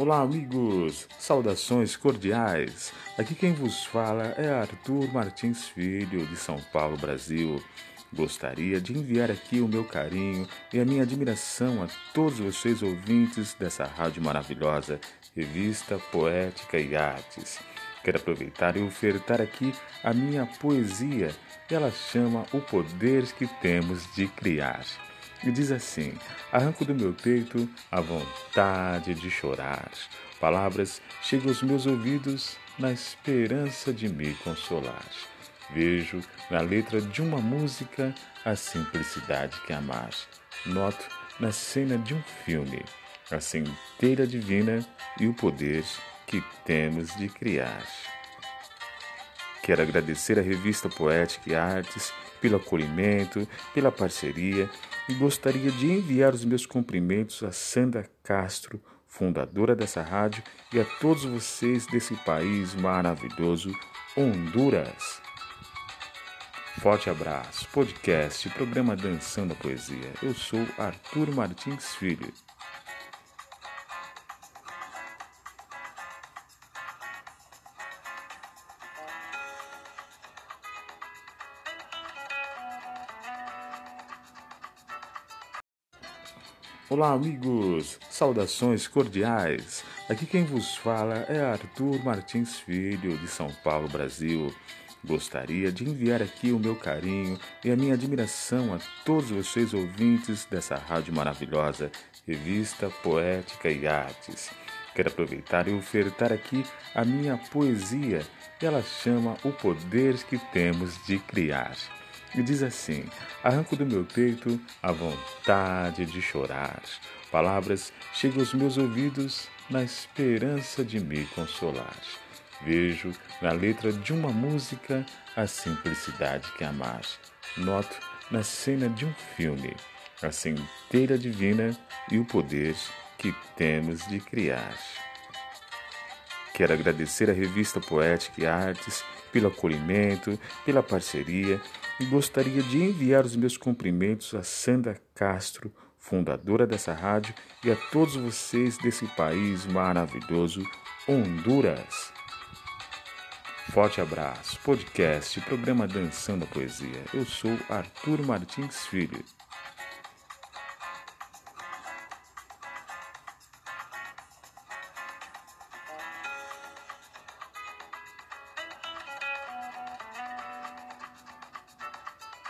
Olá, amigos! Saudações cordiais! Aqui quem vos fala é Arthur Martins Filho, de São Paulo, Brasil. Gostaria de enviar aqui o meu carinho e a minha admiração a todos vocês ouvintes dessa rádio maravilhosa, revista Poética e Artes. Quero aproveitar e ofertar aqui a minha poesia. Ela chama O Poder que Temos de Criar e diz assim: Arranco do meu peito a vontade de chorar. Palavras chegam aos meus ouvidos na esperança de me consolar. Vejo na letra de uma música a simplicidade que amar. Noto na cena de um filme a centelha divina e o poder que temos de criar. Quero agradecer à revista Poética e Artes pelo acolhimento, pela parceria e gostaria de enviar os meus cumprimentos a Sandra Castro, fundadora dessa rádio, e a todos vocês desse país maravilhoso, Honduras. Forte abraço, podcast, programa Dançando a Poesia. Eu sou Arthur Martins Filho. Olá, amigos! Saudações cordiais! Aqui quem vos fala é Arthur Martins Filho, de São Paulo, Brasil. Gostaria de enviar aqui o meu carinho e a minha admiração a todos vocês ouvintes dessa rádio maravilhosa, revista Poética e Artes. Quero aproveitar e ofertar aqui a minha poesia. Ela chama O Poder que Temos de Criar e diz assim: Arranco do meu peito a vontade de chorar. Palavras chegam aos meus ouvidos na esperança de me consolar. Vejo na letra de uma música a simplicidade que amar. Noto na cena de um filme a centelha divina e o poder que temos de criar. Quero agradecer à revista Poética e Artes pelo acolhimento, pela parceria e gostaria de enviar os meus cumprimentos a Sandra Castro, fundadora dessa rádio, e a todos vocês desse país maravilhoso, Honduras. Forte abraço, podcast, programa Dançando a Poesia. Eu sou Arthur Martins Filho.